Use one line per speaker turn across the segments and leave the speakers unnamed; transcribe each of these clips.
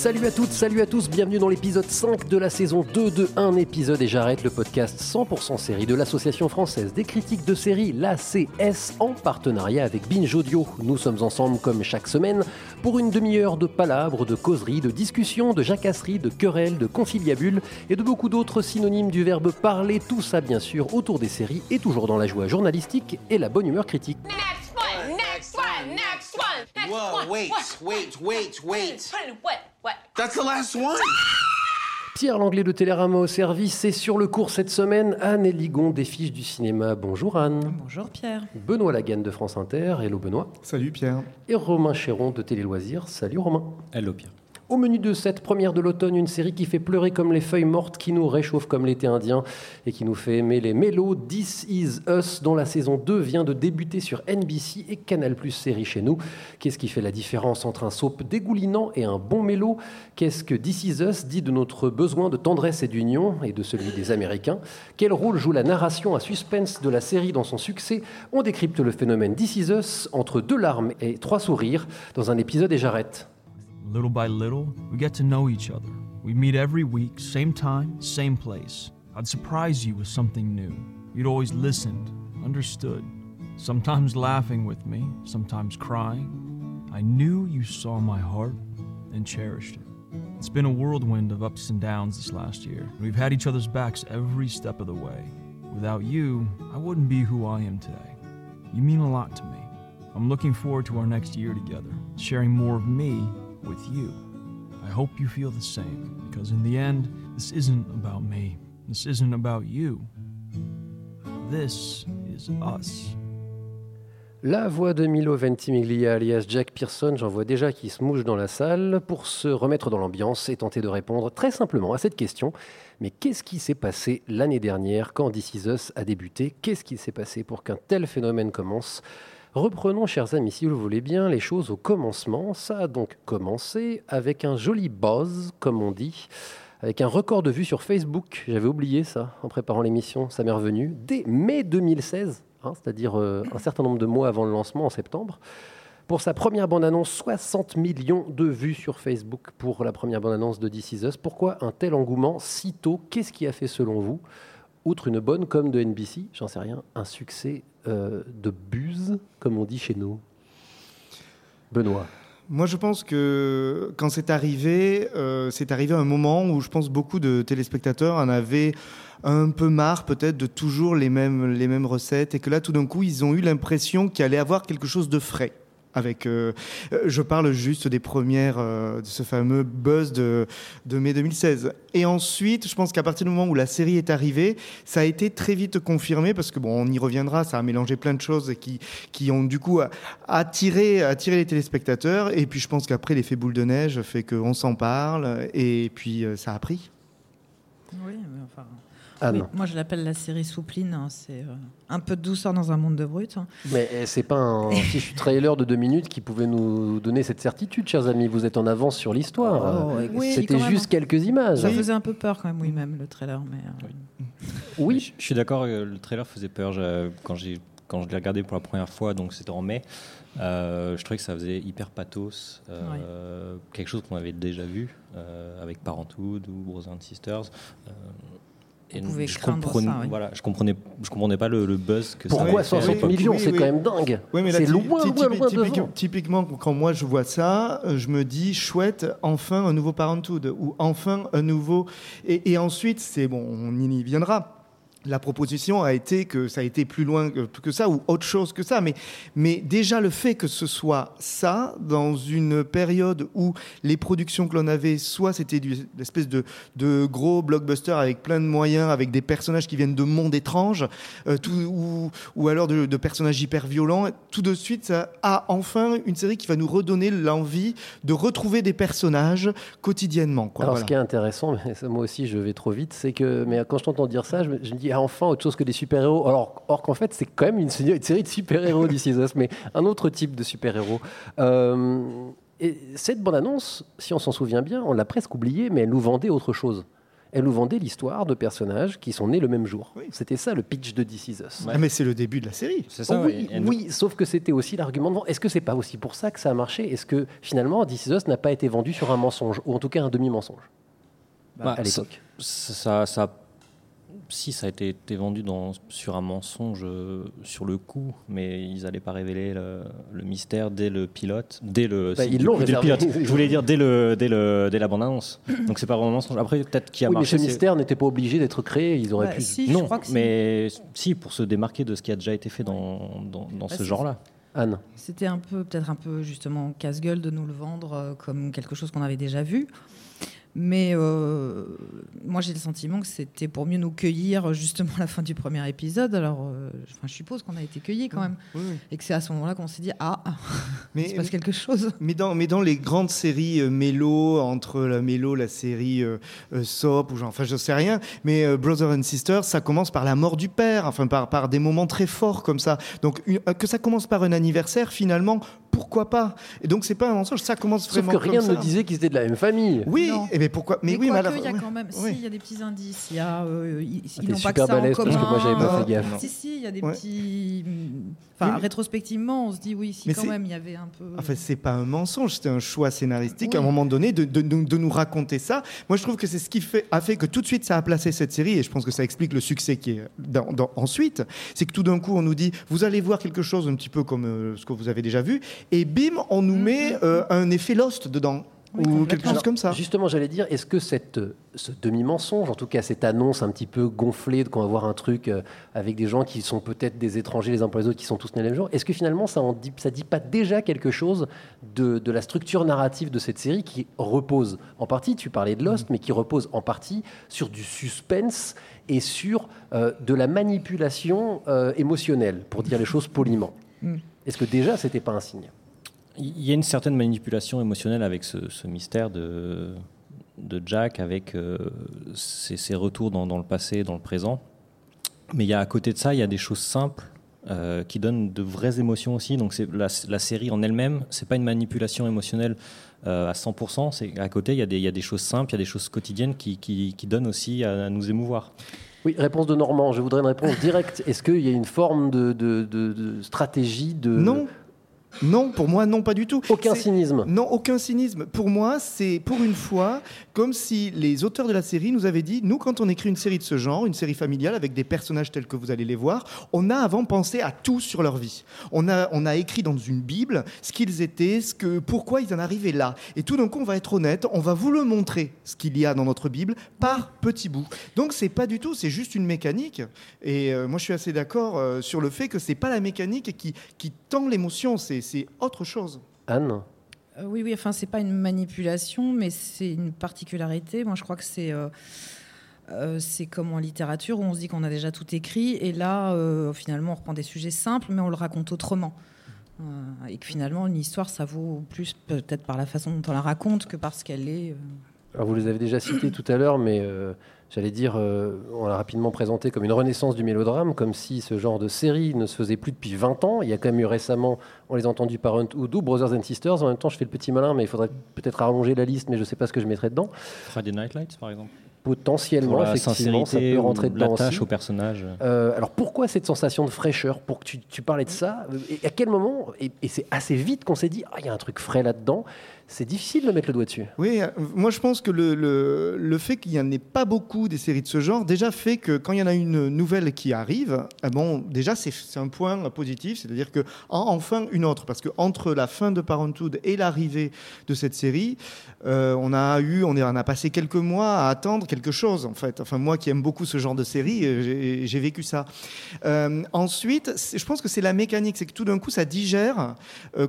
Salut à toutes, salut à tous, bienvenue dans l'épisode 5 de la saison 2 de Un épisode et j'arrête le podcast 100% série de l'association française des critiques de séries, l'ACS, en partenariat avec Binge Audio. Nous sommes ensemble comme chaque semaine pour une demi-heure de palabres, de causeries, de discussions, de jacasseries, de querelles, de conciliabules et de beaucoup d'autres synonymes du verbe parler, tout ça bien sûr autour des séries et toujours dans la joie journalistique et la bonne humeur critique.
Next one, next one, next one, next
Whoa,
one.
wait,
What?
wait, wait, wait.
What? What? What?
That's the last one.
Pierre Langlais de Télérama au service et sur le cours cette semaine, Anne Eligon des fiches du cinéma. Bonjour Anne.
Bonjour Pierre.
Benoît Lagan de France Inter. Hello Benoît.
Salut Pierre.
Et Romain Chéron de Télé Loisirs. Salut Romain.
Hello Pierre.
Au menu de cette première de l'automne, une série qui fait pleurer comme les feuilles mortes, qui nous réchauffe comme l'été indien et qui nous fait aimer les mélos. This Is Us, dont la saison 2 vient de débuter sur NBC et Canal Plus série chez nous. Qu'est-ce qui fait la différence entre un soap dégoulinant et un bon mélo Qu'est-ce que This Is Us dit de notre besoin de tendresse et d'union et de celui des Américains? Quel rôle joue la narration à suspense de la série dans son succès? On décrypte le phénomène This Is Us entre deux larmes et trois sourires dans un épisode et j'arrête.
Little by little, we get to know each other. We meet every week, same time, same place. I'd surprise you with something new. You'd always listened, understood, sometimes laughing with me, sometimes crying. I knew you saw my heart and cherished it. It's been a whirlwind of ups and downs this last year. We've had each other's backs every step of the way. Without you, I wouldn't be who I am today. You mean a lot to me. I'm looking forward to our next year together, sharing more of me with you. I hope you feel the same, because in the end, this isn't about me. This isn't about you. This is us.
La voix de Milo Ventimiglia alias Jack Pearson, j'en vois déjà qui se mouche dans la salle pour se remettre dans l'ambiance et tenter de répondre très simplement à cette question. Mais qu'est-ce qui s'est passé l'année dernière quand This Is Us a débuté? Qu'est-ce qui s'est passé pour qu'un tel phénomène commence? Reprenons, chers amis, si vous le voulez bien, les choses au commencement. Ça a donc commencé avec un joli buzz, comme on dit, avec un record de vues sur Facebook. J'avais oublié ça en préparant l'émission, ça m'est revenu. Dès mai 2016, hein, c'est-à-dire euh, un certain nombre de mois avant le lancement en septembre. Pour sa première bande-annonce, 60 millions de vues sur Facebook pour la première bande-annonce de This Is Us. Pourquoi un tel engouement si tôt? Qu'est-ce qui a fait selon vous Outre une bonne com de NBC, j'en sais rien, un succès euh, de buzz, comme on dit chez nous Benoît.
Moi, je pense que quand c'est arrivé, euh, c'est arrivé à un moment où je pense beaucoup de téléspectateurs en avaient un peu marre peut-être de toujours les mêmes, les mêmes recettes et que là, tout d'un coup, ils ont eu l'impression qu'il allait avoir quelque chose de frais. Avec, euh, euh, je parle juste des premières, euh, de ce fameux buzz de, mai 2016. Et ensuite, je pense qu'à partir du moment où la série est arrivée, ça a été très vite confirmé parce que bon, on y reviendra, ça a mélangé plein de choses qui, qui ont du coup attiré, attiré les téléspectateurs. Et puis je pense qu'après l'effet boule de neige fait qu'on s'en parle et puis ça a pris.
Oui, enfin.
Ah
oui, moi, je l'appelle la série soupline. hein, C'est euh, un peu de douceur dans un monde de brut. hein.
Mais eh, c'est pas un fichu trailer de deux minutes qui pouvait nous donner cette certitude, chers amis. Vous êtes en avance sur l'histoire.
Oh, oui,
C'était juste quelques images.
Ça faisait un peu peur quand même, oui, même le trailer. Mais, euh,
Oui.
Je, je suis d'accord, le trailer faisait peur quand, j'ai, quand je l'ai regardé pour la première fois, donc c'était en mai. euh, je trouvais que ça faisait hyper pathos, euh, quelque chose qu'on avait déjà vu euh, avec Parenthood ou Brothers and Sisters. Et
pouvait
je comprenais,
ça, oui.
voilà, je comprenais, je comprenais pas le, le buzz que ça
Pourquoi
avait fait à
60
l'époque.
millions
Oui,
C'est
oui.
quand même dingue.
Ouais, mais là,
c'est loin, loin, loin
typique-
devant.
Typiquement, quand moi je vois ça, euh, je me dis chouette, enfin un nouveau Parenthood ou enfin un nouveau. Et, et ensuite, c'est bon, on y viendra. La proposition a été que ça a été plus loin que, ça ou autre chose que ça. Mais, mais déjà le fait que ce soit ça, dans une période où les productions que l'on avait, soit c'était une espèce de, de gros blockbuster avec plein de moyens, avec des personnages qui viennent de mondes étranges, euh, tout, ou, ou alors de, de personnages hyper violents, tout de suite, ça a enfin une série qui va nous redonner l'envie de retrouver des personnages quotidiennement. Quoi,
Alors,
Voilà.
ce qui est intéressant, mais ça, moi aussi je vais trop vite, c'est que mais quand je t'entends dire ça, je je me dis enfin autre chose que des super-héros. Alors, or qu'en fait, c'est quand même une, série- une série de super-héros d'ici Us, mais un autre type de super-héros. Euh, et cette bande-annonce, si on s'en souvient bien, on l'a presque oubliée, mais elle nous vendait autre chose. Elle nous vendait l'histoire de personnages qui sont nés le même jour. C'était ça le pitch de This Is Us.
Ah, mais c'est le début de la série.
C'est ça,
Oh oui, sauf que c'était aussi l'argument de vente. Est-ce que c'est pas aussi pour ça que ça a marché? Est-ce que finalement This Is Us n'a pas été vendu sur un mensonge, ou en tout cas un demi-mensonge?
Bah,
à l'époque
ça, ça, ça- si ça a été, été vendu dans, sur un mensonge euh, sur le coup, mais ils n'allaient pas révéler le, le mystère dès le pilote, dès le.
Bah,
si,
ils l'ont
pilote. Je voulais dire dès le dès le dès la bande annonce. Donc c'est pas vraiment un mensonge. Après peut-être qu'il a
Oui, mais ce mystère n'était pas obligé d'être créé. Ils auraient
Bah,
pu.
si, je
non,
crois que si.
mais si pour se démarquer de ce qui a déjà été fait dans dans, dans
Bah,
ce genre-là.
Anne.
C'était un peu, peut-être un peu justement casse-gueule de nous le vendre euh, comme quelque chose qu'on avait déjà vu. Mais euh, moi, j'ai le sentiment que c'était pour mieux nous cueillir justement à la fin du premier épisode. Alors, euh, enfin, je suppose qu'on a été cueillis quand même.
Oui, oui.
Et que c'est à ce moment-là qu'on s'est dit Ah,
Mais-
il se passe quelque chose.
Mais dans, mais dans les grandes séries euh, mélo, entre la mélo, la série euh, soap, ou genre, enfin je sais rien, mais Brother and Sister, ça commence par la mort du père, enfin par, par des moments très forts comme ça. Donc une- que ça commence par un anniversaire, finalement, pourquoi pas? Et donc c'est pas un mensonge, ça commence
Sauf
vraiment
que rien
comme
ne
ça.
disait qu'ils étaient de la même famille.
Oui,
Non.
et mais pourquoi? Mais,
Mais,
oui, mais
quoique,
alors-
il y a quand même,
Oui.
si, il y a des petits indices. Il y a, euh, ils, ils
t'es
n'ont pas
super
que ça en
balèze, parce que
commun.
moi, j'avais pas fait gaffe.
Si, si, il y a des
Ouais.
petits. Enfin,
Oui, mais-
rétrospectivement, on se dit oui, si
Mais
quand même, il y avait un peu.
Enfin, c'est pas un mensonge, c'était un choix scénaristique
Oui.
à un moment donné de, de- de- de nous raconter ça. Moi, je trouve que c'est ce qui fait, a fait que tout de suite ça a placé cette série, et je pense que ça explique le succès qui est dans- dans- ensuite. C'est que tout d'un coup, on nous dit, vous allez voir quelque chose un petit peu comme euh, ce que vous avez déjà vu, et bim, on nous met euh, un effet Lost dedans.
Oui,
ou quelque chose
Alors,
comme ça.
Justement, j'allais dire, est-ce que cette, ce demi-mensonge, en tout cas cette annonce un petit peu gonflée de qu'on va voir un truc euh, avec des gens qui sont peut-être des étrangers les uns pour les autres, qui sont tous nés le même jour, est-ce que finalement ça ne dit, ça dit pas déjà quelque chose de, de la structure narrative de cette série qui repose en partie, tu parlais de Lost, mais qui repose en partie sur du suspense et sur euh, de la manipulation euh, émotionnelle, pour dire les choses poliment
Mm.
Est-ce que déjà c'était pas un signe?
Il y a une certaine manipulation émotionnelle avec ce, ce mystère de, de Jack, avec euh, ses, ses retours dans, dans le passé, dans le présent. Mais il y a à côté de ça, il y a des choses simples euh, qui donnent de vraies émotions aussi. Donc la, la série en elle-même, c'est pas une manipulation émotionnelle euh, à 100%. C'est à côté, il y, a des, il y a des choses simples, il y a des choses quotidiennes qui, qui, qui donnent aussi à, à nous émouvoir.
Oui, réponse de Normand. Je voudrais une réponse directe. Est-ce qu'il y a une forme de, de- de- de stratégie de
Non. Non, pour moi, non, pas du tout.
Aucun cynisme.
Non, aucun cynisme. Pour moi, c'est pour une fois comme si les auteurs de la série nous avaient dit, nous, quand on écrit une série de ce genre, une série familiale avec des personnages tels que vous allez les voir, on a avant pensé à tout sur leur vie. On a, on a écrit dans une Bible ce qu'ils étaient, ce que, pourquoi ils en arrivaient là. Et tout d'un coup, on va être honnête, on va vous le montrer, ce qu'il y a dans notre Bible, par petits bouts. Donc, c'est pas du tout, c'est juste une mécanique. Et euh, moi, je suis assez d'accord euh, sur le fait que c'est pas la mécanique qui, qui tend l'émotion, c'est c'est autre chose.
Anne
Euh, oui, oui, enfin, c'est pas une manipulation, mais c'est une particularité. Moi, je crois que c'est. euh, euh, c'est comme en littérature où on se dit qu'on a déjà tout écrit et là euh, finalement on reprend des sujets simples mais on le raconte autrement Euh, et que finalement une histoire ça vaut plus peut-être par la façon dont on la raconte que par ce qu'elle est euh.
Alors vous les avez déjà cités tout à l'heure, mais euh, j'allais dire, euh, on l'a rapidement présenté comme une renaissance du mélodrame, comme si ce genre de série ne se faisait plus depuis 20 ans. Il y a quand même eu récemment, on les a entendus Parenthood ou Brothers and Sisters. En même temps, je fais le petit malin, mais il faudrait peut-être allonger la liste, mais je ne sais pas ce que je mettrais dedans.
Friday Night Lights, par exemple.
Potentiellement,
Pour la
effectivement, ça peut
ou
rentrer dedans aussi.
au personnage.
Euh, alors pourquoi cette sensation de fraîcheur Pour que tu, tu parlais de ça, et à quel moment Et, et c'est assez vite qu'on s'est dit, ah, il y a un truc frais là-dedans. C'est difficile de mettre le doigt dessus.
Oui, euh, moi je pense que le, le, le fait qu'il n'y en ait pas beaucoup des séries de ce genre, déjà fait que quand il y en a une nouvelle qui arrive, eh bon, déjà c'est un point positif, c'est-à-dire que en- enfin une autre, parce que entre la fin de Parenthood et l'arrivée de cette série, euh, on a eu, on, a passé quelques mois à attendre quelque chose en fait. Enfin moi qui aime beaucoup ce genre de série, euh, j'ai- vécu ça. Ensuite, je pense que c'est la mécanique, c'est que tout d'un coup ça digère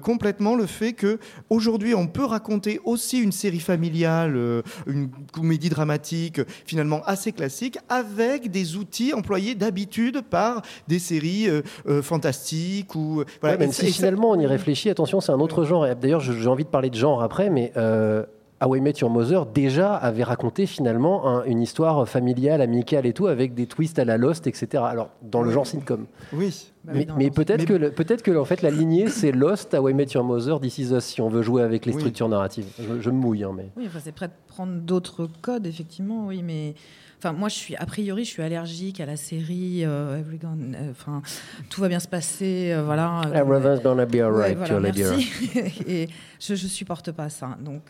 complètement le fait que aujourd'hui on peut raconter aussi une série familiale, euh, une comédie dramatique finalement assez classique avec des outils employés d'habitude par des séries euh, euh, fantastiques ou voilà.
Ouais, même si finalement on y réfléchit, attention, c'est un autre genre. D'ailleurs, j'ai envie de parler de genre après, mais euh, How I Met Your Mother déjà avait raconté finalement un- une histoire familiale, amicale et tout, avec des twists à la Lost, etc. Alors, dans le genre sitcom.
Oui.
Bah
Mais, peut-être
Mais-
que, le- que en fait, la lignée, c'est Lost, How I Met Your Mother, This Is Us, si on veut jouer avec les
Oui.
structures narratives. Je, je me mouille, hein, mais...
Oui, enfin, c'est prêt de prendre d'autres codes, effectivement, oui, mais. Enfin, moi, je suis, a priori, je suis allergique à la série euh, euh, Enfin, tout va bien se passer, euh, voilà.
Everything's gonna be
Ouais,
alright,
voilà,
Julie dear.
merci. et je, je supporte pas ça. Donc,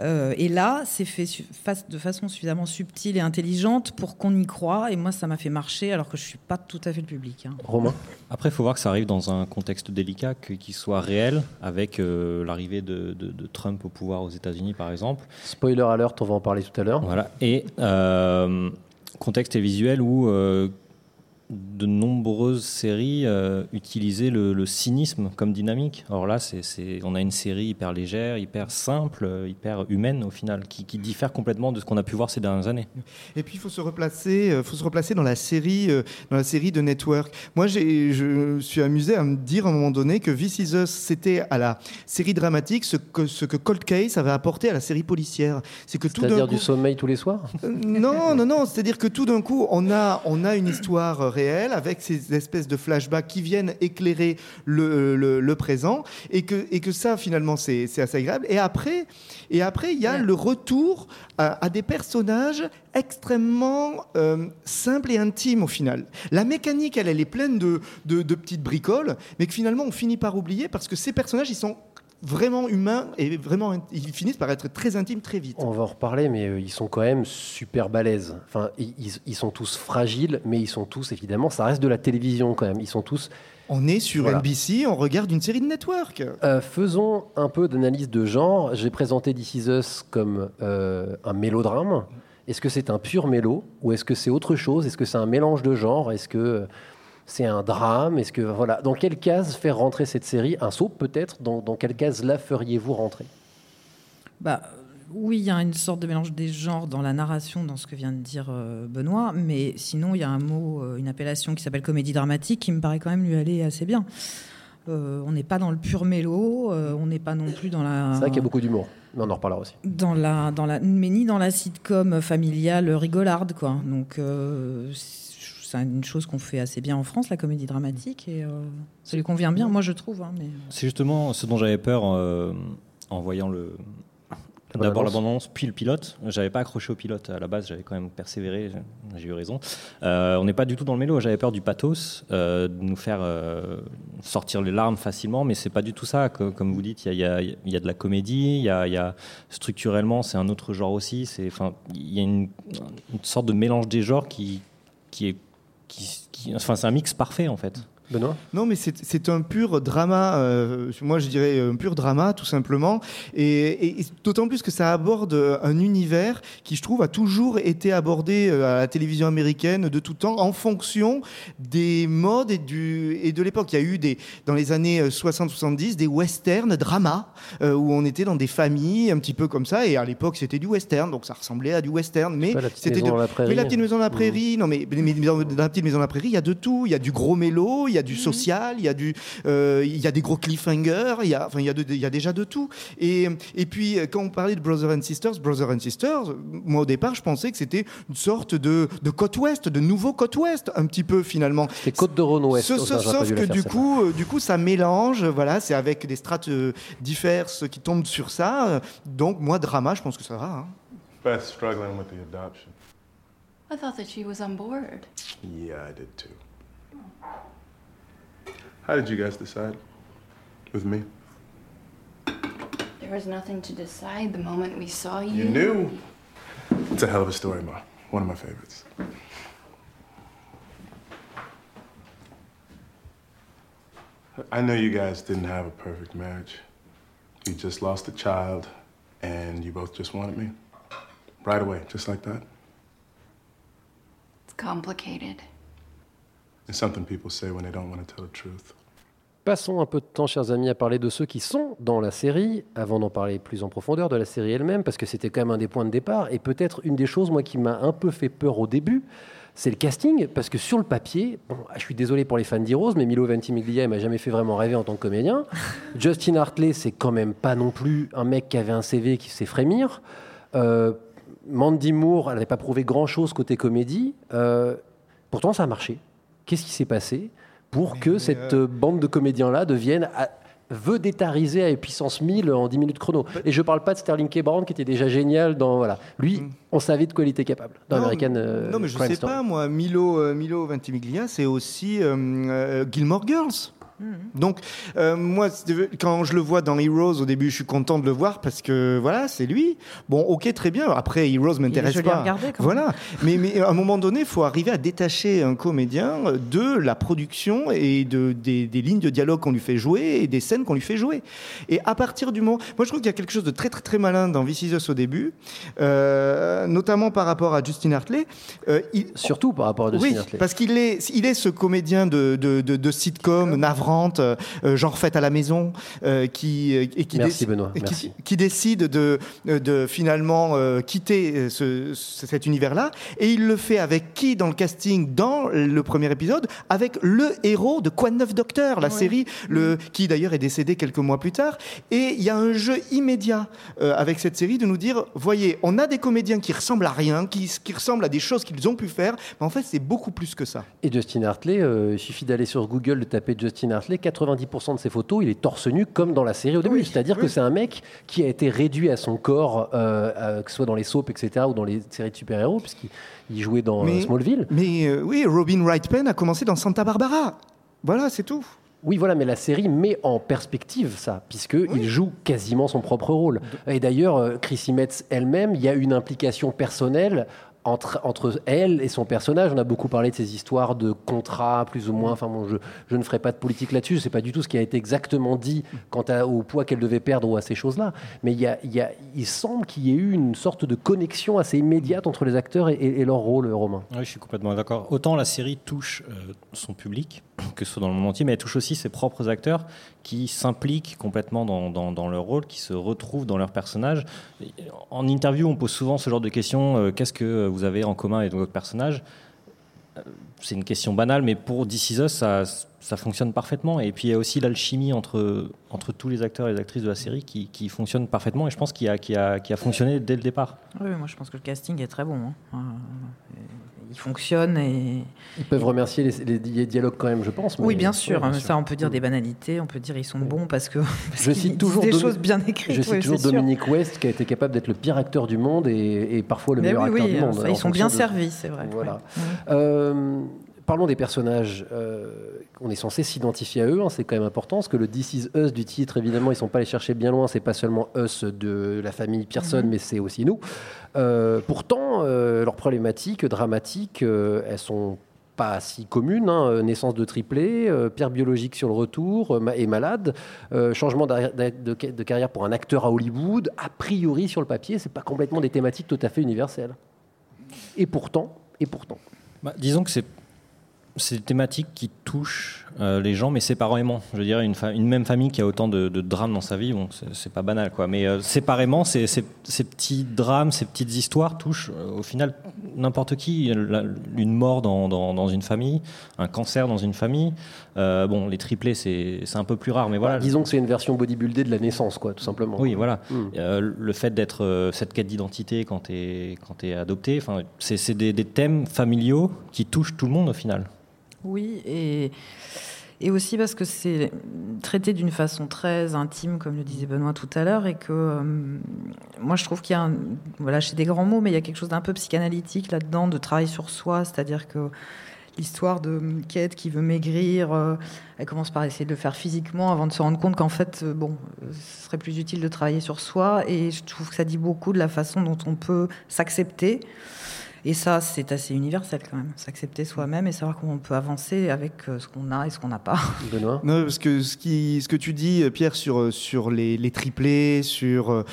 euh, et là, c'est fait de façon suffisamment subtile et intelligente pour qu'on y croit. Et moi, ça m'a fait marcher, alors que je suis pas tout à fait le public. hein.
Romain
Après, il faut voir que ça arrive dans un contexte délicat, qu'il soit réel, avec euh, l'arrivée de, de- de Trump au pouvoir aux États-Unis, par exemple.
Spoiler alert, on va en parler tout à l'heure.
Voilà. Et euh, contexte visuel où euh, de nombreuses séries euh, utilisaient le, le cynisme comme dynamique. Alors là, c'est, c'est- on a une série hyper légère, hyper simple, euh, hyper humaine au final, qui, qui diffère complètement de ce qu'on a pu voir ces dernières années.
Et puis il faut se replacer, euh, faut se replacer dans la série, euh, dans la série de Network. Moi, j'ai, je suis amusé à me dire à un moment donné que This Is Us, c'était à la série dramatique ce que ce que Cold Case avait apporté à la série policière. C'est que
C'est-à-dire
coup,
du sommeil tous les soirs?
Euh, non, non, non. C'est-à-dire que tout d'un coup, on a, on a une histoire euh, réelle avec ces espèces de flashbacks qui viennent éclairer le, le- le présent et que, et que ça, finalement, c'est assez agréable. Et après, et après, il y a le retour à, à des personnages extrêmement euh, simples et intimes au final. La mécanique, elle, elle est pleine de, de, de petites bricoles, mais que finalement, on finit par oublier parce que ces personnages, ils sont vraiment humains et vraiment, ils finissent par être très intimes très vite.
On va en reparler, mais euh, ils sont quand même super balèzes. Enfin, ils, sont tous fragiles, mais ils sont tous, évidemment, ça reste de la télévision quand même. Ils sont tous.
On est sur
Voilà.
NBC, on regarde une série de network.
Euh, faisons un peu d'analyse de genre. J'ai présenté This Is Us comme euh, un mélodrame. Est-ce que c'est un pur mélo ou est-ce que c'est autre chose? Est-ce que c'est un mélange de genres? Est-ce que c'est un drame Est-ce que voilà Dans quelle case faire rentrer cette série Un saut peut-être dans, dans quelle case la feriez-vous rentrer?
Bah, oui, il y a une sorte de mélange des genres dans la narration, dans ce que vient de dire euh, Benoît, mais sinon, il y a un mot, euh, une appellation qui s'appelle comédie dramatique qui me paraît quand même lui aller assez bien. Euh, on n'est pas dans le pur mélo, on n'est pas non plus dans la.
C'est vrai qu'il y a beaucoup d'humour, mais on en reparlera aussi.
dans la, dans la, mais ni dans la sitcom familiale rigolarde, quoi. Donc, c'est une chose qu'on fait assez bien en France, la comédie dramatique, et euh, ça lui convient bien, moi je trouve. hein, mais...
C'est justement ce dont j'avais peur euh, en voyant le. D'abord la
bande-annonce.
bande-annonce, puis le pilote. J'avais pas accroché au pilote à la base, j'avais quand même persévéré, j'ai- eu raison. Euh, on n'est pas du tout dans le mélo, j'avais peur du pathos, euh, de nous faire euh, sortir les larmes facilement, mais c'est pas du tout ça. Co- Comme vous dites, il y a, il y y a de la comédie, il y a, il y a- structurellement, c'est un autre genre aussi. C'est, enfin, il y a une, une sorte de mélange des genres qui, qui est. Qui, qui- enfin, c'est un mix parfait en fait.
Benoît?
Non, mais c'est un pur drama, euh, moi je dirais un pur drama tout simplement, et, et- et d'autant plus que ça aborde un univers qui je trouve a toujours été abordé euh, à la télévision américaine de tout temps en fonction des modes et, du, et de l'époque. Il y a eu des, dans les années 60-70 des westerns dramas euh, où on était dans des familles un petit peu comme ça, et à l'époque c'était du western, donc ça ressemblait à du western, mais
la
c'était de-
la prairie.
mais la petite maison dans la prairie, non mais, dans la petite maison dans la prairie, il y a de tout. Il y a du gros mélo, il y a du social, il y a du, euh, il y a des gros cliffhangers, il y a, enfin il y a, de- il y a déjà de tout. Et, et puis quand on parlait de Brother and Sisters, Brother and Sisters, moi au départ je pensais que c'était une sorte de, de côte ouest, de nouveau côte ouest, un petit peu finalement.
C'est Côte de Rhône Ouest.
Ce- ce- sauf que
faire,
du coup, euh, du coup, ça mélange. Voilà, c'est avec des strates euh, diverses qui tombent sur ça. euh, Donc moi, drama, je pense que ça va. hein.
Beth struggling with the adoption.
I thought that she was on board.
Yeah, I did too. How did you guys decide? With me?
There was nothing to decide the moment we saw you.
You knew? It's a hell of a story, Ma. One of my favorites. I know you guys didn't have a perfect marriage. You just lost a child, and you both just wanted me. Right away, just like that.
It's complicated.
It's something people say when they don't want to tell the truth.
Passons un peu de temps, chers amis, à parler de ceux qui sont dans la série, avant d'en parler plus en profondeur de la série elle-même, parce que c'était quand même un des points de départ, et peut-être une des choses, moi, qui m'a un peu fait peur au début, c'est le casting, parce que sur le papier, bon, je suis désolé pour les fans d'Heroes, mais Milo Ventimiglia, il m'a jamais fait vraiment rêver en tant que comédien. Justin Hartley, c'est quand même pas non plus un mec qui avait un CV qui sait frémir. Euh, Mandy Moore, elle n'avait pas prouvé grand-chose côté comédie. Euh, pourtant, ça a marché. Qu'est-ce qui s'est passé? Pour que cette euh, bande de comédiens-là devienne à- vedettarisée à puissance 1000 en 10 minutes chrono Et je parle pas de Sterling K. Brown qui était déjà génial dans voilà. Lui, on savait de quoi il était capable dans
Non,
American euh,
non, mais je
Crime
sais pas, moi. Milo, euh, Milo Ventimiglia, c'est aussi euh, Gilmore Girls. Donc, euh, moi, quand je le vois dans Heroes, au début, je suis content de le voir parce que, voilà, c'est lui. Bon, ok, très bien. Après, Heroes m'intéresse pas.
regarder, quand
voilà. Mais, mais à un moment donné, il faut arriver à détacher un comédien de la production et de, des, des lignes de dialogue qu'on lui fait jouer et des scènes qu'on lui fait jouer. Et à partir du moment. Moi, je trouve qu'il y a quelque chose de très, très, très malin dans This Is Us au début, euh, notamment par rapport à Justin Hartley. Euh, il-
Surtout par rapport à Justin
oui,
Hartley.
parce qu'il est, il est ce comédien de, de, de, de sitcom navrante, euh, genre faite à la maison, euh, qui, euh, et qui,
Merci,
décide-
Benoît,
et qui-
merci.
qui décide de, de finalement euh, quitter ce, ce- cet univers-là. Et il le fait avec qui dans le casting dans le premier épisode? Avec le héros de Quoi de neuf Docteur, la série, le, qui d'ailleurs est décédé quelques mois plus tard. Et il y a un jeu immédiat euh, avec cette série de nous dire, voyez, on a des comédiens qui ressemblent à rien, qui, qui ressemblent à des choses qu'ils ont pu faire, mais en fait c'est beaucoup plus que ça.
Et Justin Hartley, euh, il suffit d'aller sur Google, de taper Justin Hartley, 90% de ses photos, il est torse nu comme dans la série au début. C'est-à-dire que c'est un mec qui a été réduit à son corps, euh, euh, que ce soit dans les soaps, etc., ou dans les séries de super-héros, puisqu'il il jouait dans euh, Smallville.
Mais euh, oui, Robin Wright Penn a commencé dans Santa Barbara. Voilà, c'est tout.
Oui, voilà, mais la série met en perspective ça, puisqu'il joue quasiment son propre rôle. Et d'ailleurs, Chrissy Metz elle-même, il y a une implication personnelle entre, elle et son personnage. On a beaucoup parlé de ces histoires de contrats, plus ou moins. Enfin, bon, je, je ne ferai pas de politique là-dessus. C'est pas du tout ce qui a été exactement dit quant au poids qu'elle devait perdre ou à ces choses-là. Mais il, y a, il, y a- il semble qu'il y ait eu une sorte de connexion assez immédiate entre les acteurs et, leur rôle, Romain.
Oui, je suis complètement d'accord. Autant la série touche euh, son public, que ce soit dans le monde entier, mais elle touche aussi ses propres acteurs qui s'impliquent complètement dans, leur rôle, qui se retrouvent dans leur personnage. En interview, on pose souvent ce genre de questions euh, qu'est-ce que vous avez en commun avec votre personnage Euh, C'est une question banale, mais pour This Is Us, ça, fonctionne parfaitement. Et puis il y a aussi l'alchimie entre, tous les acteurs et les actrices de la série qui, fonctionne parfaitement, et je pense qu'il a, fonctionné dès le départ.
Oui, moi je pense que le casting est très bon. hein. Euh, Il fonctionne et.
Ils peuvent remercier les, les di- dialogues quand même, je pense.
Oui, bien sûr.
Ouais,
Ça, on peut dire des banalités, on peut dire ils sont bons parce que. parce
Je cite toujours
des
Domi-
choses bien écrites.
Je cite toujours
sûr.
Dominique West qui a été capable d'être le pire acteur du monde et, et parfois le
Mais
meilleur
oui,
acteur
oui,
du monde.
ça, ils sont bien
de-
servis, c'est vrai.
Voilà.
Ouais.
Euh, parlons des personnages. Euh, on est censé s'identifier à eux, hein, c'est quand même important, parce que le This is Us du titre, évidemment, ils sont pas allés chercher bien loin. C'est pas seulement Us de la famille Pearson,
Mhm.
mais c'est aussi nous. Euh, pourtant, euh, leurs problématiques dramatiques, euh, elles sont pas si communes. hein. Euh, Naissance de triplé, pierre biologique sur le retour et malade, changement de carrière pour un acteur à Hollywood. A priori, sur le papier, c'est pas complètement des thématiques tout à fait universelles. Et pourtant, et pourtant.
Bah, disons que c'est c'est des thématiques qui touchent euh, les gens, mais séparément. Je veux dire, une, une même famille qui a autant de, de drames dans sa vie, bon, c'est- pas banal, quoi. Mais euh, séparément, ces, ces- ces petits drames, ces petites histoires touchent euh, au final n'importe qui. La- une mort dans, dans- dans une famille, un cancer dans une famille. Euh, bon, les triplés, c'est un peu plus rare, mais voilà.
Bah, disons que c'est une version bodybuildée de la naissance, quoi, tout simplement.
Oui, voilà.
Mm.
Euh, le fait d'être cette quête d'identité quand tu es, quand es adopté, c'est c'est des, des thèmes familiaux qui touchent tout le monde au final.
Oui, et, et aussi parce que c'est traité d'une façon très intime, comme le disait Benoît tout à l'heure, et que euh, moi je trouve qu'il y a, un, voilà, chez des grands mots, mais il y a quelque chose d'un peu psychanalytique là-dedans, de travail sur soi, c'est-à-dire que l'histoire de Kate qui veut maigrir. euh, elle commence par essayer de le faire physiquement avant de se rendre compte qu'en fait, euh, bon, ce serait plus utile de travailler sur soi. Et je trouve que ça dit beaucoup de la façon dont on peut s'accepter. Et ça, c'est assez universel quand même. S'accepter soi-même et savoir comment on peut avancer avec euh, ce qu'on a et ce qu'on n'a pas.
Benoît?
Non, parce que ce, qui, ce que tu dis, euh, Pierre, sur, euh, sur les, les triplés, sur.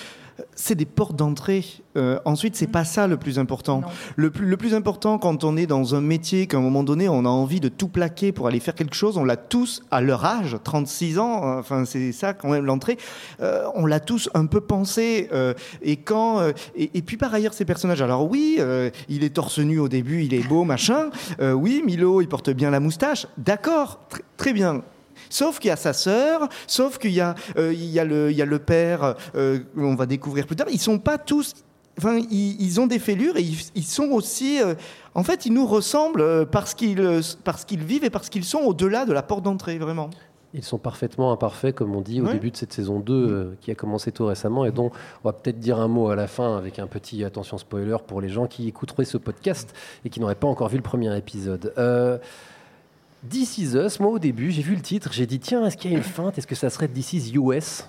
C'est des portes d'entrée. Euh, ensuite, c'est pas ça le plus important. Le plus, le plus important quand on est dans un métier qu'à un moment donné, on a envie de tout plaquer pour aller faire quelque chose, on l'a tous à leur âge, 36 ans, euh, enfin c'est ça quand même l'entrée, euh, on l'a tous un peu pensé. euh, et quand euh, et, et puis par ailleurs ces personnages, alors oui, il est torse nu au début, il est beau, machin. Oui, Milo, il porte bien la moustache. D'accord, tr- très bien. Sauf qu'il y a sa sœur, sauf qu'il y, a, euh, il y, a le- il y a le père, euh, on va découvrir plus tard. Ils sont pas tous. Enfin, ils, ils ont des fêlures et ils, ils sont aussi. euh, en fait, ils nous ressemblent parce qu'ils parce qu'ils vivent et parce qu'ils sont au-delà de la porte d'entrée, vraiment.
Ils sont parfaitement imparfaits, comme on dit au début de cette saison 2, euh, qui a commencé tout récemment, et dont on va peut-être dire un mot à la fin, avec un petit attention spoiler pour les gens qui écouteraient ce podcast et qui n'auraient pas encore vu le premier épisode. Euh, This Is Us, moi au début, j'ai vu le titre, j'ai dit tiens, est-ce qu'il y a une feinte? Est-ce que ça serait This Is US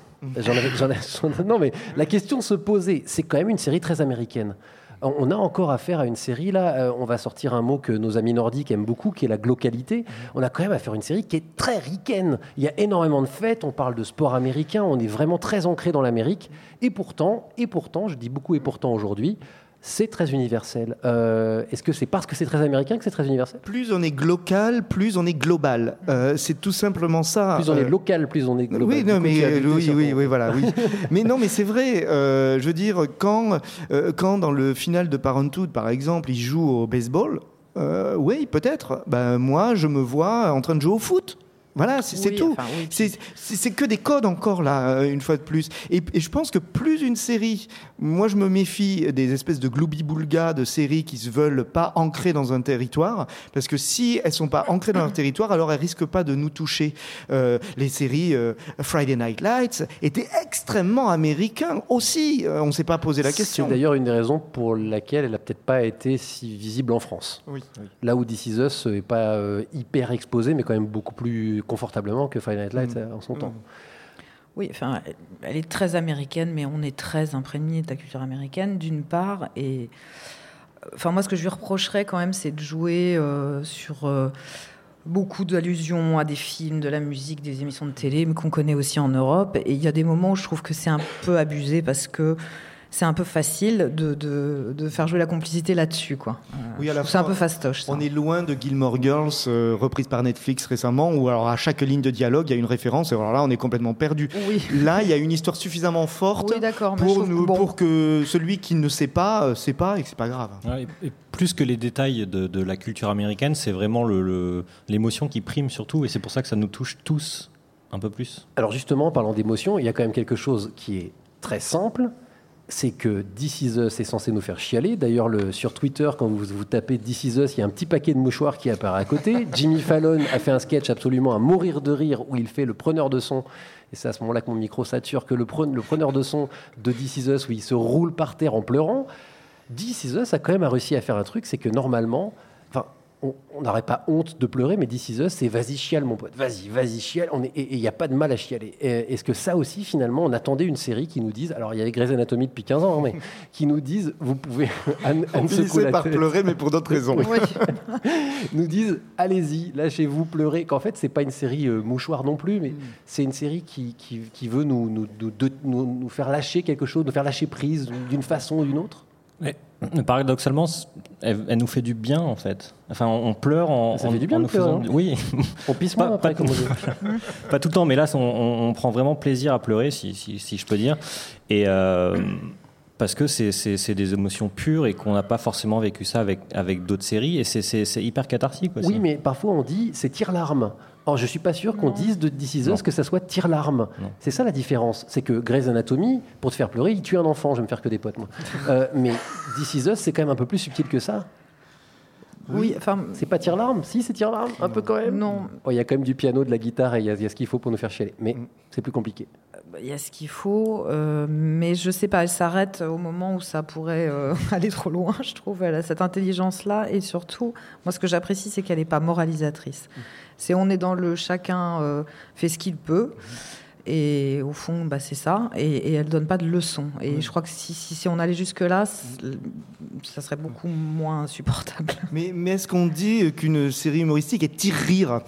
avais- j'en- Non, mais la question se posait. C'est quand même une série très américaine. On a encore affaire à une série, là, euh, on va sortir un mot que nos amis nordiques aiment beaucoup, qui est la glocalité. On a quand même affaire à une série qui est très ricaine. Il y a énormément de fêtes, on parle de sport américain, on est vraiment très ancré dans l'Amérique. Et pourtant, et pourtant, je dis beaucoup et pourtant aujourd'hui, c'est très universel. Euh, Est-ce que c'est parce que c'est très américain que c'est très universel?
Plus on est glocal, plus on est global. Euh, c'est tout simplement ça.
Plus on est
Euh,
local, plus on est global.
Oui,
Du
non,
coup,
mais oui, oui, oui, voilà, oui. mais non, mais c'est vrai. euh, je veux dire, quand, quand dans le final de Parenthood, par exemple, il joue au baseball, oui, peut-être. Ben moi, je me vois en train de jouer au foot. Voilà, c'est
Oui,
tout.
enfin, oui.
C'est que des codes encore là, euh, une fois de plus. Et, et je pense que plus une série, moi je me méfie des espèces de gloubi-boulga de séries qui se veulent pas ancrées dans un territoire, parce que si elles sont pas ancrées dans leur territoire, alors elles risquent pas de nous toucher. Euh, les séries euh, Friday Night Lights étaient extrêmement américains aussi. On s'est pas posé la question.
C'est d'ailleurs une des raisons pour laquelle elle n'a peut-être pas été si visible en France.
Oui.
Là où This Is Us n'est pas euh, hyper exposé, mais quand même beaucoup plus confortablement que Friday Night Lights
Mm.
euh, en son temps.
Oui, enfin, elle est très américaine, mais on est très imprégné de la culture américaine, d'une part. Et enfin, moi, ce que je lui reprocherais quand même, c'est de jouer euh, sur euh, beaucoup d'allusions à des films, de la musique, des émissions de télé, mais qu'on connaît aussi en Europe. Et il y a des moments où je trouve que c'est un peu abusé parce que c'est un peu facile de, de, de faire jouer la complicité là-dessus, quoi. Euh,
Oui,
ça un peu fastoche. ça.
On est loin de Gilmore Girls, euh, reprise par Netflix récemment, où alors à chaque ligne de dialogue, il y a une référence, et alors là, on est complètement perdu.
Oui.
Là, il y a une histoire suffisamment forte
Oui,
pour,
que
nous,
bon.
pour que celui qui ne sait pas, euh, sait pas, et que c'est pas grave.
Ouais, et- et plus que les détails de, de la culture américaine, c'est vraiment le- le- l'émotion qui prime surtout, et c'est pour ça que ça nous touche tous un peu plus.
Alors justement, en parlant d'émotion, il y a quand même quelque chose qui est très simple. C'est que This Is Us est censé nous faire chialer. D'ailleurs, le- sur Twitter, quand vous, vous tapez This Is Us, il y a un petit paquet de mouchoirs qui apparaît à côté. Jimmy Fallon a fait un sketch absolument à mourir de rire où il fait le preneur de son. Et c'est à ce moment-là que mon micro sature que le, pre- le preneur de son de This Is Us où il se roule par terre en pleurant. This Is Us a quand même réussi à faire un truc, c'est que normalement, enfin, on n'aurait pas honte de pleurer, mais This Is Us, c'est vas-y chiale mon pote, vas-y, vas-y chiale. On est- et il n'y a pas de mal à chialer. Est-ce que ça aussi, finalement, on attendait une série qui nous dise, alors il y avait Grey's Anatomy depuis 15 ans, hein, mais qui nous dise, vous pouvez, Anne,
On finissait par pleurer, mais pour d'autres raisons.
Oui.
nous disent allez-y, lâchez-vous, pleurez. Qu'en fait, c'est pas une série euh, mouchoir non plus, mais
Mm.
c'est une série qui, qui, qui veut nous, nous, nous, de- nous- nous faire lâcher quelque chose, nous faire lâcher prise d'une façon ou d'une autre.
Mais paradoxalement, elle, elle nous fait du bien en fait. Enfin, on, on pleure en,
Ça
en-
fait du bien
en
de
nous
pleurer,
faisant.
hein.
Oui,
On pisse
Pas-
après,
pas- tout le temps, mais là, on, on- on prend vraiment plaisir à pleurer, si, si- si je peux dire. Et euh, parce que c'est- des émotions pures et qu'on n'a pas forcément vécu ça avec, avec d'autres séries. Et c'est hyper cathartique aussi.
Oui, mais parfois on dit c'est tire-larme. Or, je suis pas sûr qu'on dise de This Is Us
Non.
que ça soit tire-larme.
Non.
C'est ça la différence. C'est que Grey's Anatomy, pour te faire pleurer, il tue un enfant. Je vais me faire que des potes, moi. Euh, mais This Is Us, c'est quand même un peu plus subtil que ça.
Oui, enfin,
C'est pas tire-larme? Si, c'est tire-larme, un peu quand même.
non.
Oh, Il y a quand même du piano, de la guitare et il y a, il y a ce qu'il faut pour nous faire chialer. Mais c'est plus compliqué.
il y a ce qu'il faut, euh, mais je sais pas, elle s'arrête au moment où ça pourrait euh, aller trop loin, je trouve. Elle a cette intelligence-là, et surtout, moi, ce que j'apprécie, c'est qu'elle n'est pas moralisatrice. C'est on est dans le chacun euh, fait ce qu'il peut. Et au fond, bah, c'est ça. Et, et elle donne pas de leçons. Et je crois que si, si, si on allait jusque-là, ça serait beaucoup moins supportable.
Mais, mais est-ce qu'on dit qu'une série humoristique est tire-rire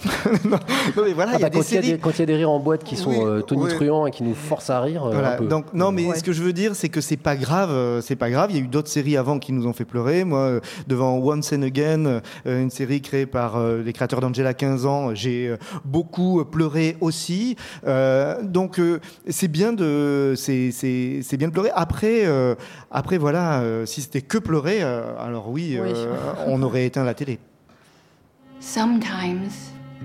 non, non, mais voilà,
Ah
il y a
bah,
des
quand il y a
séries.
des- quand il y a des rires en boîte qui sont
Oui,
euh, tonitruants
oui.
et qui nous forcent à rire, euh,
Voilà,
un peu.
donc non, mais ce que je veux dire, c'est que c'est pas grave, euh, c'est pas grave. Il y a eu d'autres séries avant qui nous ont fait pleurer. Moi, euh, devant Once and Again, une série créée par les créateurs d'Angela 15 ans, j'ai beaucoup pleuré aussi. Euh, donc euh, c'est bien de, c'est c'est c'est bien de pleurer. Après, euh, après voilà, euh, si c'était que pleurer, euh, alors oui,
Oui.
euh, on aurait éteint la télé.
Sometimes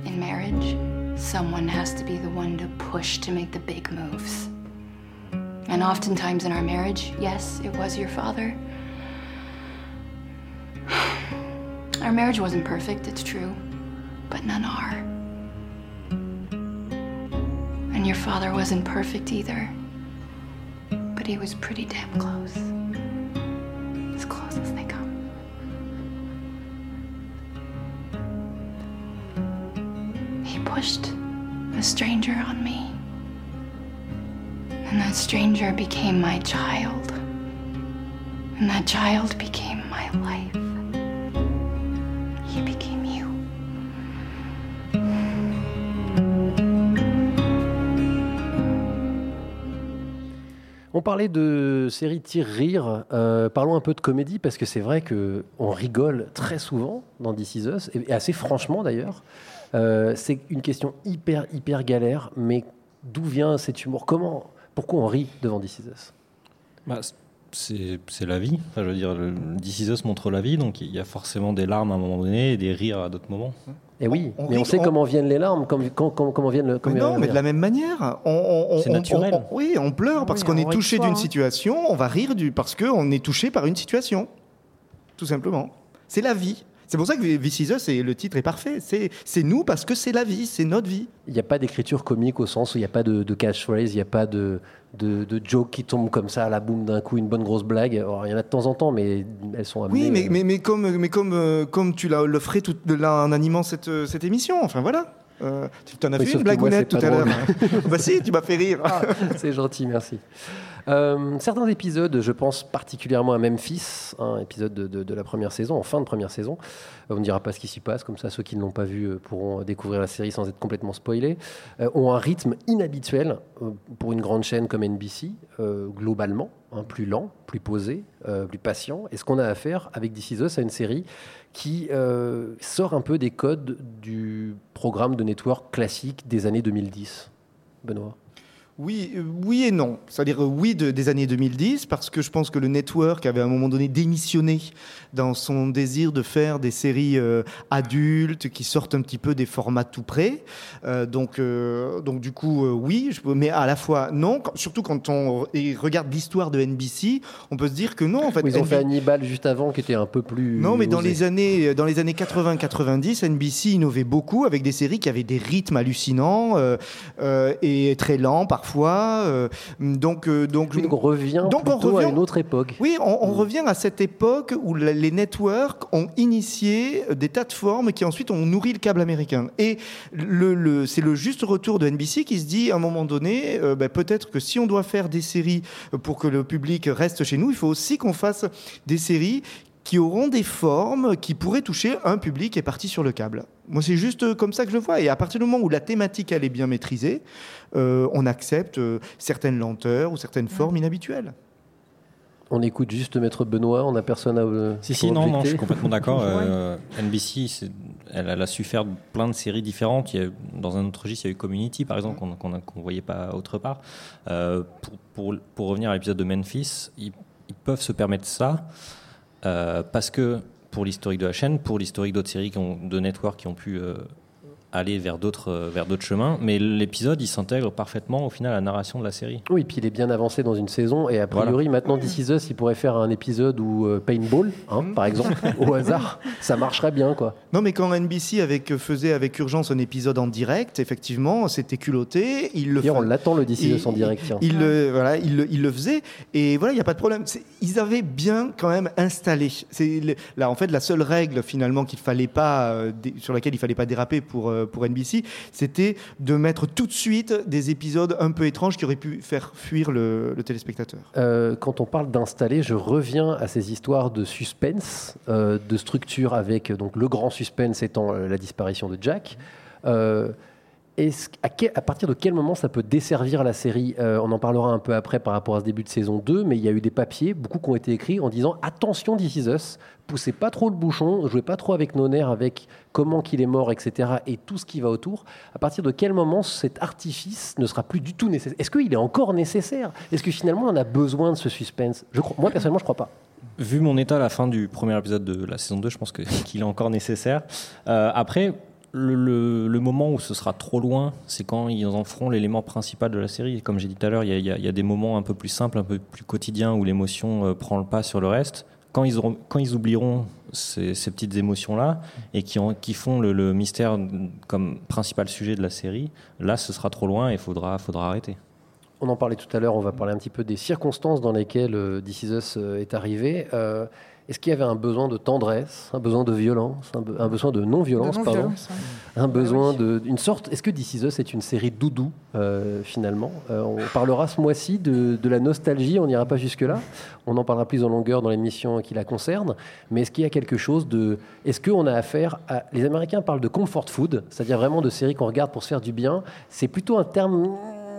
in marriage, someone has to be the one to push to make the big moves. And oftentimes in our marriage, yes, it was your father. Our marriage wasn't perfect, it's true, but none are. And your father wasn't perfect either, but he was pretty damn close. As close as they come. He pushed a stranger on me. And that stranger became my child. And that child became my life.
On parlait de séries tir-rire. euh, parlons un peu de comédie parce que c'est vrai que on rigole très souvent dans This Is Us et et assez franchement d'ailleurs. Euh, c'est une question hyper hyper galère, mais d'où vient cet humour? Comment Pourquoi on rit devant This Is Us?
Bah, c'est la vie. Enfin, je veux dire, le This montre la vie, donc il y a forcément des larmes à un moment donné et des rires à d'autres moments.
Et oui,
on
mais on sait
on-
comment viennent les larmes, comment viennent le.
Mais
comment
non, mais de la même manière.
C'est
on-
naturel.
oui, on pleure parce
Oui,
qu'on
on
est touché d'une
hein.
situation, on va rire du, parce qu'on est touché par une situation. Tout simplement. C'est la vie. C'est pour ça que This Is Us, et le titre est parfait. C'est nous parce que c'est la vie, c'est notre vie.
Il n'y a pas d'écriture comique au sens où il n'y a pas de, de catchphrase, il n'y a pas de, de, de joke qui tombe comme ça à la boum d'un coup, une bonne grosse blague. Alors, il y en a de temps en temps, mais elles sont amenées.
Oui, mais,
euh,
mais, mais comme, mais comme, euh, comme tu le ferais tout, là, en animant cette, euh, cette émission. Enfin voilà. Euh, tu t'en as
Oui,
fait une blagounette tout à l'heure. bah si, tu m'as fait rire.
C'est gentil, merci. Euh, certains épisodes, je pense particulièrement à Memphis, un épisode de, la première saison, en fin de première saison. Euh, On ne dira pas ce qui s'y passe, comme ça ceux qui ne l'ont pas vu euh, pourront découvrir la série sans être complètement spoilés. Ont un rythme inhabituel pour une grande chaîne comme NBC, globalement, hein, plus lent, plus posé, plus patient. Et ce qu'on a à faire avec This Is Us, c'est une série qui sort un peu des codes du programme de network classique des années 2010. Benoît?
Oui, euh, oui et non. C'est-à-dire euh, oui de- des années 2010, parce que je pense que le network avait à un moment donné démissionné dans son désir de faire des séries euh, adultes qui sortent un petit peu des formats tout près. Euh, donc, euh, donc du coup, oui, je mais à la fois non. Quand- surtout quand on regarde l'histoire de NBC, on peut se dire que non. En fait,
Oui, Ils ont
NBC
fait Hannibal juste avant, qui était un peu plus.
non, mais dans les années, dans les années 80-90, NBC innovait beaucoup avec des séries qui avaient des rythmes hallucinants et très lents parfois. Euh, donc, euh, donc,
on revient
Donc on
plutôt à
revient-
une autre époque.
oui, on, on revient à cette époque où la- les networks ont initié des tas de formes qui ensuite ont nourri le câble américain. Et le, le- c'est le juste retour de NBC qui se dit à un moment donné, euh, ben, peut-être que si on doit faire des séries pour que le public reste chez nous, il faut aussi qu'on fasse des séries qui auront des formes qui pourraient toucher un public qui est parti sur le câble. Moi, c'est juste comme ça que je le vois. Et à partir du moment où la thématique elle est bien maîtrisée, euh, on accepte euh, certaines lenteurs ou certaines formes inhabituelles.
On écoute juste Maître Benoît, on n'a personne à. euh,
Si, si, non, non, je suis complètement d'accord. Euh, NBC, elle, elle a su faire plein de séries différentes. Il y a, dans un autre registre, il y a eu Community, par exemple, qu'on ne voyait pas autre part. Euh, pour, pour, pour revenir à l'épisode de Memphis, ils, ils peuvent se permettre ça euh, parce que pour l'historique de la chaîne, pour l'historique d'autres séries qui ont, de network qui ont pu euh, aller vers d'autres euh, vers d'autres chemins. Mais l'épisode, il s'intègre parfaitement au final à la narration de la série.
Oui, puis il est bien avancé dans une saison. Et a priori, maintenant, This Is Us, il pourrait faire un épisode où euh, Paintball, hein, par exemple, au hasard, ça marcherait bien, quoi.
Non, mais quand NBC avec, faisait avec urgence un épisode en direct, effectivement, c'était culotté. Il le
D'ailleurs, on l'attend le This Is Us en direct. tiens.
Il, le- voilà, il, le, il le faisait. Et voilà, il n'y a pas de problème. Ils avaient bien quand même installé. C'est là, en fait, la seule règle finalement qu'il fallait pas, euh, sur laquelle il fallait pas déraper pour, euh, pour NBC, c'était de mettre tout de suite des épisodes un peu étranges qui auraient pu faire fuir le, téléspectateur.
Euh, quand on parle d'installer, je reviens à ces histoires de suspense, euh, de structure avec euh, donc le grand suspense étant euh, la disparition de Jack. Euh, est-ce- à, partir de quel moment ça peut desservir la série? Euh, On en parlera un peu après par rapport à ce début de saison 2, mais il y a eu des papiers, beaucoup qui ont été écrits en disant attention This Is Us, poussez pas trop le bouchon, jouez pas trop avec nos nerfs, avec comment qu'il est mort, etc. et tout ce qui va autour. À partir de quel moment cet artifice ne sera plus du tout nécessaire? Est-ce qu'il est encore nécessaire? Est-ce que finalement on a besoin de ce suspense? Moi personnellement, je crois pas.
Vu mon état à la fin du premier épisode de la saison 2, je pense qu'il est encore nécessaire. Euh, après, le, moment où ce sera trop loin, c'est quand ils en feront l'élément principal de la série. Comme j'ai dit tout à l'heure, il y, a- des moments un peu plus simples, un peu plus quotidiens, où l'émotion euh, prend le pas sur le reste. Quand ils, oublieront ces, petites émotions-là et qui, ont- qui font le, mystère comme principal sujet de la série, là, ce sera trop loin et il faudra, faudra arrêter.
On en parlait tout à l'heure, on va parler un petit peu des circonstances dans lesquelles euh, This Is Us euh, est arrivé. Euh, Est-ce qu'il y avait un besoin de tendresse, un besoin de violence, un, be- un besoin de non-violence, pardon. Un besoin
oui.
de- d'une sorte. Est-ce que This Is Us est une série doudou euh, finalement Euh, On parlera ce mois-ci de, de la nostalgie. On n'ira pas jusque là. On en parlera plus en longueur dans l'émission qui la concerne. Mais est-ce qu'il y a quelque chose de Est-ce qu'on a affaire à Les Américains parlent de comfort food, c'est-à-dire vraiment de séries qu'on regarde pour se faire du bien. C'est plutôt un terme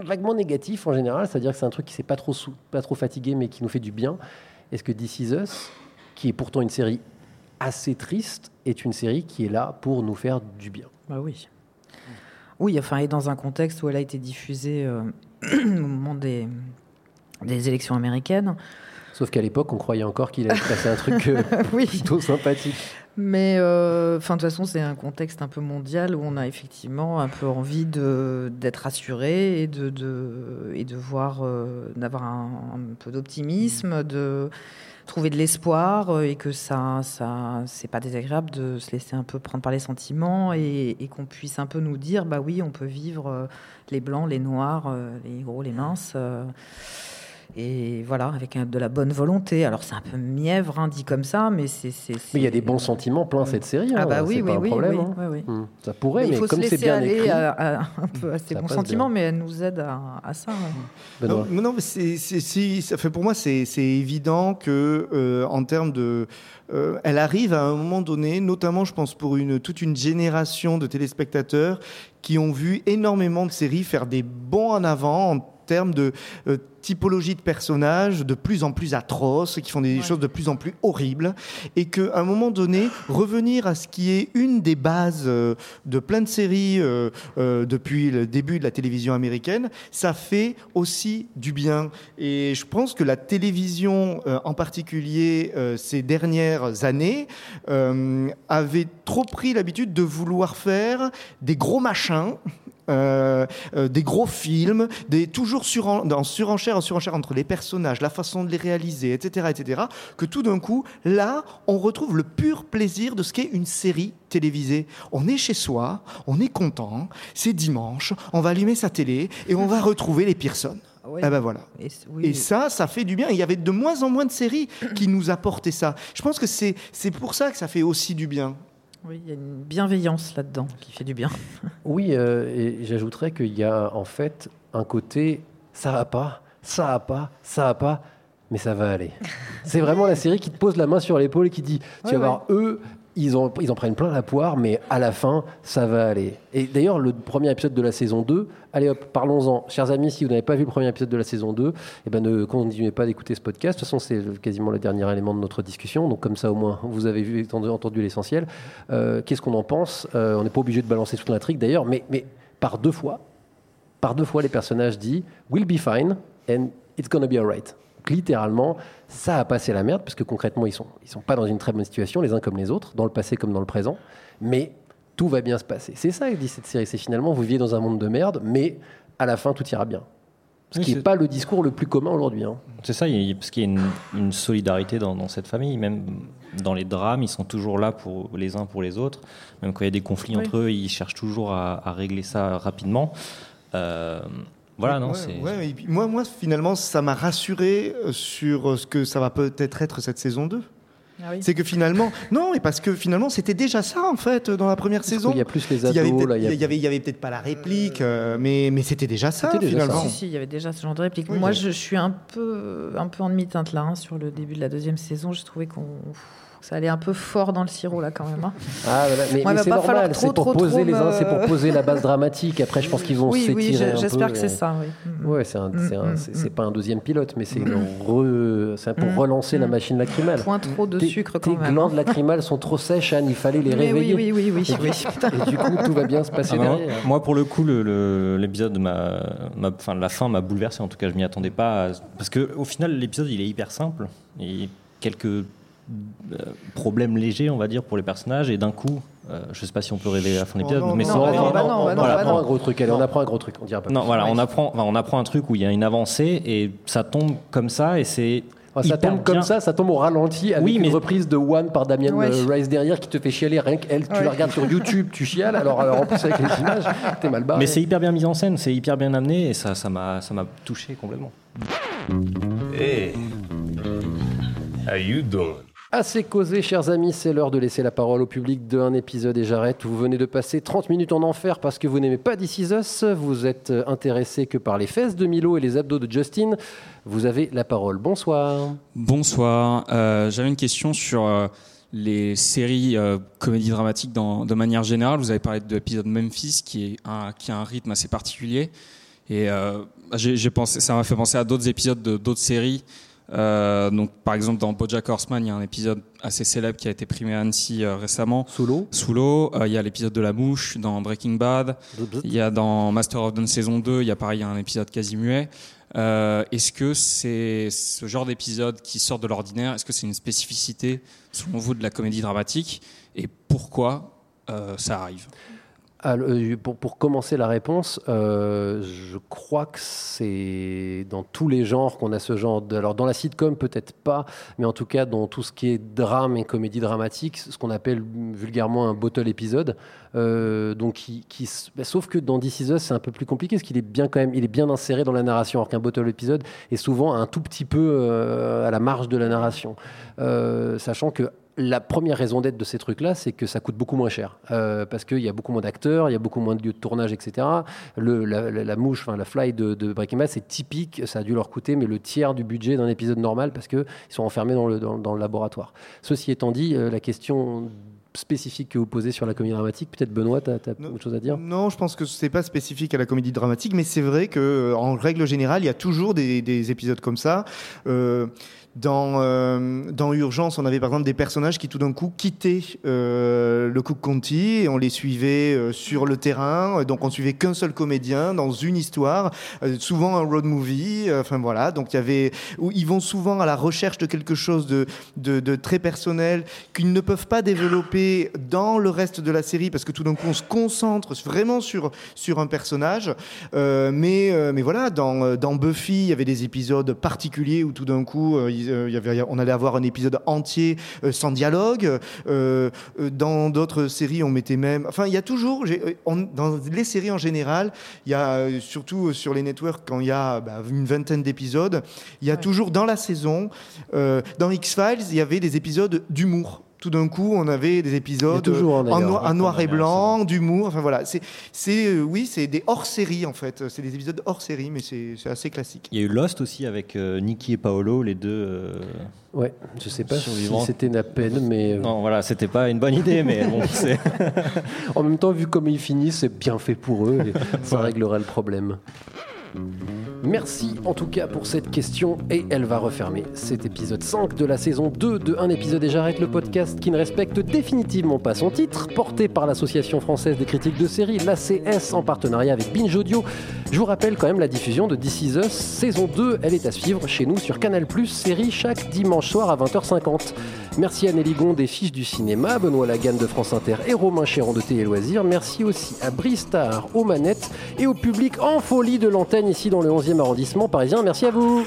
vaguement négatif en général, c'est-à-dire que c'est un truc qui s'est pas trop sou- pas trop fatigué, mais qui nous fait du bien. Est-ce que This Is Us, qui est pourtant une série assez triste, est une série qui est là pour nous faire du bien
Bah oui. Oui, enfin, et dans un contexte où elle a été diffusée euh, au moment des, des élections américaines.
Sauf qu'à l'époque, on croyait encore qu'il allait se passer un truc euh,
Oui.
plutôt sympathique.
Mais euh, enfin, de toute façon, c'est un contexte un peu mondial où on a effectivement un peu envie de d'être assuré et de, de et de voir euh, d'avoir un, un peu d'optimisme, de trouver de l'espoir euh, et que ça ça c'est pas désagréable de se laisser un peu prendre par les sentiments et, qu'on puisse un peu nous dire bah oui, on peut vivre euh, les blancs, les noirs, euh, les gros, les minces. Et voilà, avec un- de la bonne volonté. Alors c'est un peu mièvre, hein, dit comme ça, mais c'est. c'est-
Mais il y a des bons sentiments plein cette série.
Ah
hein,
bah oui,
c'est
oui,
pas un
oui,
problème.
oui,
hein.
oui, oui.
Hmm. Ça pourrait,
il
mais
faut
comme
se
c'est
laisser
bien
aller
écrit,
à, à- un peu à ces bons sentiments,
bien.
mais elle nous aide à, à ça. ouais.
Benoît.
Non, mais non, mais c'est, c'est- si, ça fait pour moi, c'est, c'est évident que euh, en termes de, euh, elle arrive à un moment donné, notamment, je pense pour une toute une génération de téléspectateurs qui ont vu énormément de séries faire des bons en avant en termes de euh, typologie de personnages de plus en plus atroces, qui font des choses de plus en plus horribles, et qu'à un moment donné, revenir à ce qui est une des bases euh, de plein de séries euh, euh, depuis le début de la télévision américaine, ça fait aussi du bien. Et je pense que la télévision, en particulier ces dernières années, avait trop pris l'habitude de vouloir faire des gros machins. Euh, euh, des gros films, des toujours suren- en surenchère, en surenchère entre les personnages, la façon de les réaliser, etc., etc. Que tout d'un coup, là, on retrouve le pur plaisir de ce qu'est une série télévisée. On est chez soi, on est content, c'est dimanche, on va allumer sa télé et on va retrouver les Pearson.
Ouais.
Eh ben voilà.
Et, oui,
Et ça, ça fait du bien. Il y avait de moins en moins de séries qui nous apportaient ça. Je pense que c'est pour ça que ça fait aussi du bien.
Oui, il y a une bienveillance là-dedans qui fait du bien.
Oui, euh, et j'ajouterais qu'il y a en fait un côté ça va pas, ça va pas, ça va pas, mais ça va aller. C'est vraiment la série qui te pose la main sur l'épaule et qui dit tu
Ouais,
vas voir, eux, ils, en prennent plein la poire, mais à la fin, ça va aller. Et d'ailleurs, le premier épisode de la saison 2, allez hop, parlons-en. Chers amis, si vous n'avez pas vu le premier épisode de la saison 2, eh ben, ne continuez pas d'écouter ce podcast. De toute façon, c'est quasiment le dernier élément de notre discussion. Donc, comme ça, au moins, vous avez vu, entendu, entendu l'essentiel. Euh, Qu'est-ce qu'on en pense? Euh, On n'est pas obligé de balancer toute l'intrigue d'ailleurs, mais, mais par deux fois, par deux fois, les personnages disent We'll be fine and it's gonna be alright. Donc, littéralement, ça a passé la merde, parce que concrètement, ils sont, ils sont pas dans une très bonne situation, les uns comme les autres, dans le passé comme dans le présent. Mais tout va bien se passer. C'est ça que dit cette série, c'est finalement vous vivez dans un monde de merde, mais à la fin tout ira bien. Ce
Oui,
qui n'est pas le discours le plus commun aujourd'hui. hein.
C'est ça, il parce qu'il y a une, une solidarité dans, dans cette famille, même dans les drames, ils sont toujours là pour les uns pour les autres. Même quand il y a des conflits
Oui.
entre eux, ils cherchent toujours à, à régler ça rapidement. Euh, voilà, non,
Ouais, ouais, et puis moi, moi, finalement, ça m'a rassuré euh, sur euh, ce que ça va peut-être être cette saison 2.
Ah oui.
C'est que finalement, non, mais parce que finalement, c'était déjà ça en fait dans la première saison.
qu'il y a plus les
Il y avait
ados,
peut-être-
là, il y a-
il y avait, il y avait peut-être pas la réplique, euh, mais, mais c'était déjà ça
déjà
finalement.
Si, si, il y avait déjà ce genre de réplique.
Oui,
Moi,
oui.
je, je suis un peu, un peu en demi-teinte là, hein, sur le début de la deuxième saison. J'ai trouvé qu'on ça allait un peu fort dans le sirop là quand même. hein.
Ah, voilà, mais, c'est normal, c'est pour poser
trop
les uns,
me-
c'est pour poser la base dramatique. Après, je pense qu'ils vont
Oui, oui,
s'étirer un
j'espère que c'est ça. Oui. Mm.
Ouais, c'est
Mm, mm, mm.
pas un deuxième pilote, mais c'est re- c'est pour
Mm,
relancer la
mm.
machine lacrymale.
Point trop de
Tes-
sucre quand même.
glandes
hein.
lacrymales sont trop sèches, Anne, il fallait les réveiller.
oui, oui, oui, oui, oui.
Et du coup, tout va bien se passer
Ah
derrière.
moi, pour le coup, l'épisode, enfin, la fin m'a bouleversé. En tout cas, je m'y attendais pas. Parce que, au final, l'épisode, il est hyper simple. Et quelques problèmes légers, on va dire, pour les personnages. Et d'un coup, euh, je sais pas si on peut révéler la fin de
Oh
l'épisode, mais
non,
sans-
non,
non, non,
on apprend un gros truc, allez, on apprend un gros truc, on dira pas
Non,
plus.
voilà,
Ouais.
on apprend, enfin, on apprend un truc où il y a une avancée et ça tombe comme ça et c'est.
Ah, ça
hyper
tombe comme ça, ça tombe au ralenti avec
Oui,
une reprise de One par Damien
Ouais.
euh, Rice derrière qui te fait chialer. Rien qu'elle, tu
Ouais.
la regardes sur YouTube, tu chiales. Alors, alors en plus avec les images, t'es mal barré.
Mais c'est hyper bien mis en scène, c'est hyper bien amené et ça, ça m'a, ça m'a touché complètement.
Hey, how you doing?
Assez causé, chers amis, c'est l'heure de laisser la parole au public de un épisode et j'arrête. Vous venez de passer 30 minutes en enfer parce que vous n'aimez pas This Is Us, vous êtes intéressé que par les fesses de Milo et les abdos de Justin. Vous avez la parole. Bonsoir.
Bonsoir. Euh, J'avais une question sur euh, les séries euh, comédies dramatiques dans, de manière générale. Vous avez parlé de l'épisode Memphis qui, a un rythme assez particulier. Et j'ai pensé, ça m'a fait penser à d'autres épisodes de d'autres séries. Euh, donc, par exemple, dans BoJack Horseman, il y a un épisode assez célèbre qui a été primé à Annecy euh, récemment.
Sous l'eau.
Sous l'eau. Euh, il y a l'épisode de la mouche dans Breaking Bad. Il y a dans Master of None saison 2, il y a pareil un épisode quasi muet. Est-ce que c'est ce genre d'épisode qui sort de l'ordinaire Est-ce que c'est une spécificité, selon vous, de la comédie dramatique? Et pourquoi ça arrive?
Euh, pour, commencer la réponse, euh, je crois que c'est dans tous les genres qu'on a ce genre de. Alors, dans la sitcom, peut-être pas, mais en tout cas, dans tout ce qui est drame et comédie dramatique, ce qu'on appelle vulgairement un bottle épisode. Euh, donc, bah, sauf que dans This Is Us, c'est un peu plus compliqué parce qu'il est bien quand même, il est bien inséré dans la narration, alors qu'un bottle épisode est souvent un tout petit peu à la marge de la narration. Sachant que la première raison d'être de ces trucs-là, c'est que ça coûte beaucoup moins cher. Euh, parce qu'il y a beaucoup moins d'acteurs, il y a beaucoup moins de lieux de tournage, etc. La, mouche, enfin la fly de, Breaking Bad, c'est typique, ça a dû leur coûter, mais le tiers du budget d'un épisode normal parce qu'ils sont enfermés dans le, dans, dans le laboratoire. Ceci étant dit, euh, la question spécifique que vous posez sur la comédie dramatique, peut-être Benoît, tu as, autre chose à dire?
Non, je pense que c'est pas spécifique à la comédie dramatique, mais c'est vrai que en règle générale, il y a toujours des, des épisodes comme ça. Euh, dans, euh, dans Urgence, on avait par exemple des personnages qui tout d'un coup quittaient euh, le Cook County et on les suivait euh, sur le terrain. Donc on suivait qu'un seul comédien dans une histoire, souvent un road movie. Enfin voilà, donc il y avait où ils vont souvent à la recherche de quelque chose de, de, de très personnel qu'ils ne peuvent pas développer dans le reste de la série parce que tout d'un coup on se concentre vraiment sur sur un personnage. Euh, mais euh, mais voilà, dans euh, dans Buffy, il y avait des épisodes particuliers où tout d'un coup il y avait, on allait avoir un épisode entier sans dialogue. Dans d'autres séries, on mettait même. Enfin, il y a toujours, on- dans les séries en général, il y a surtout sur les networks quand il y a bah, une vingtaine d'épisodes, il y a toujours dans la saison, euh, dans X-Files, il y avait des épisodes d'humour. Tout d'un coup, on avait des épisodes
toujours, hein,
en, noir, en noir et blanc, d'humour. Enfin voilà, c'est, c'est, euh, oui, c'est des hors-séries en fait. C'est des épisodes hors-série, mais c'est, c'est assez classique.
Il y a eu Lost aussi avec euh, Nicky et Paolo, les deux. euh,
Ouais, je sais pas
survivants.
si c'était la peine, mais. euh,
Non, voilà, c'était pas une bonne idée, mais bon, c'est.
en même temps, vu comme ils finissent, c'est bien fait pour eux et ça réglera le problème. Merci en tout cas pour cette question et elle va refermer cet épisode 5 de la saison 2 de Un épisode et j'arrête le podcast qui ne respecte définitivement pas son titre, porté par l'Association française des critiques de séries, l'ACS en partenariat avec Binge Audio. Je vous rappelle quand même la diffusion de This Is Us saison 2, elle est à suivre chez nous sur Canal+, série chaque dimanche soir à 20h50. Merci à Nelly Gond des Fiches du Cinéma, Benoît Lagan de France Inter et Romain Chéron de Télé Loisirs. Merci aussi à Bristar aux manettes et au public en folie de l'antenne ici dans le 11e arrondissement parisien. Merci à vous.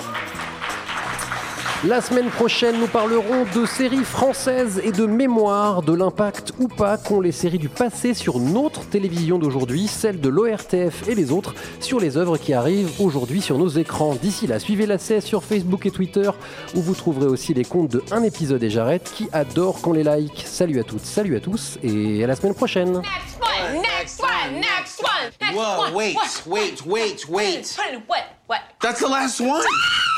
La semaine prochaine, nous parlerons de séries françaises et de mémoire, de l'impact ou pas qu'ont les séries du passé sur notre télévision d'aujourd'hui, celle de l'ORTF et les autres, sur les œuvres qui arrivent aujourd'hui sur nos écrans. D'ici là, suivez la CS sur Facebook et Twitter, où vous trouverez aussi les comptes de Un épisode et j'arrête, qui adorent qu'on les like. Salut à toutes, salut à tous, et à la semaine prochaine.
Next one, next one, next one, next
Whoa,
one.
wait,
What?
wait, wait, wait.
What? What?
That's the last one.